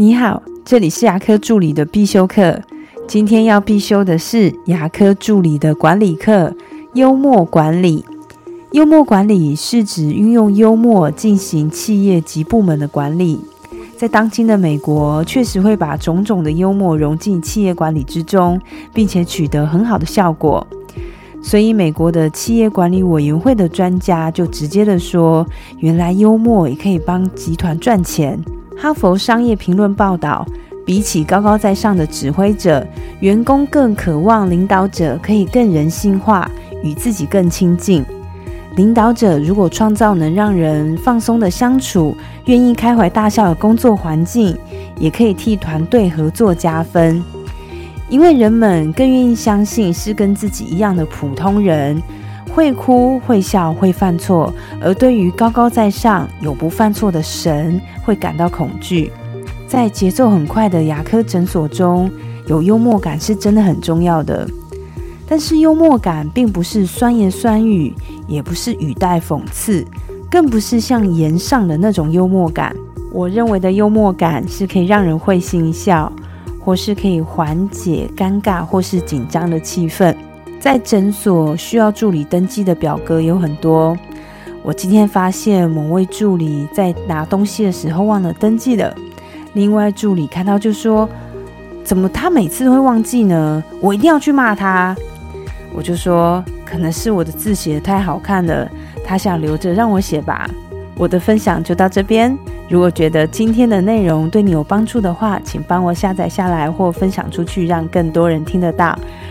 你好，这里是牙科助理的必修课。今天要必修的是牙科助理的管理课——幽默管理。幽默管理是指运用幽默进行企业及部门的管理。在当今的美国，确实会把种种的幽默融进企业管理之中，并且取得很好的效果。所以，美国的企业管理委员会的专家就直接的说：“原来幽默也可以帮集团赚钱。”哈佛商业评论报道，比起高高在上的指挥者，员工更渴望领导者可以更人性化，与自己更亲近。领导者如果创造能让人放松的相处、愿意开怀大笑的工作环境，也可以替团队合作加分。因为人们更愿意相信是跟自己一样的普通人。会哭会笑会犯错，而对于高高在上、有不犯错的神，会感到恐惧。在节奏很快的牙科诊所中，有幽默感是真的很重要的。但是幽默感并不是酸言酸语，也不是语带讽刺，更不是像言上的那种幽默感。我认为的幽默感是可以让人会心一笑，或是可以缓解尴尬或是紧张的气氛。在诊所需要助理登记的表格有很多。我今天发现某位助理在拿东西的时候忘了登记了。另外助理看到就说：“怎么他每次都会忘记呢？我一定要去骂他。”我就说：“可能是我的字写的太好看了，他想留着让我写吧。”我的分享就到这边。如果觉得今天的内容对你有帮助的话，请帮我下载下来或分享出去，让更多人听得到。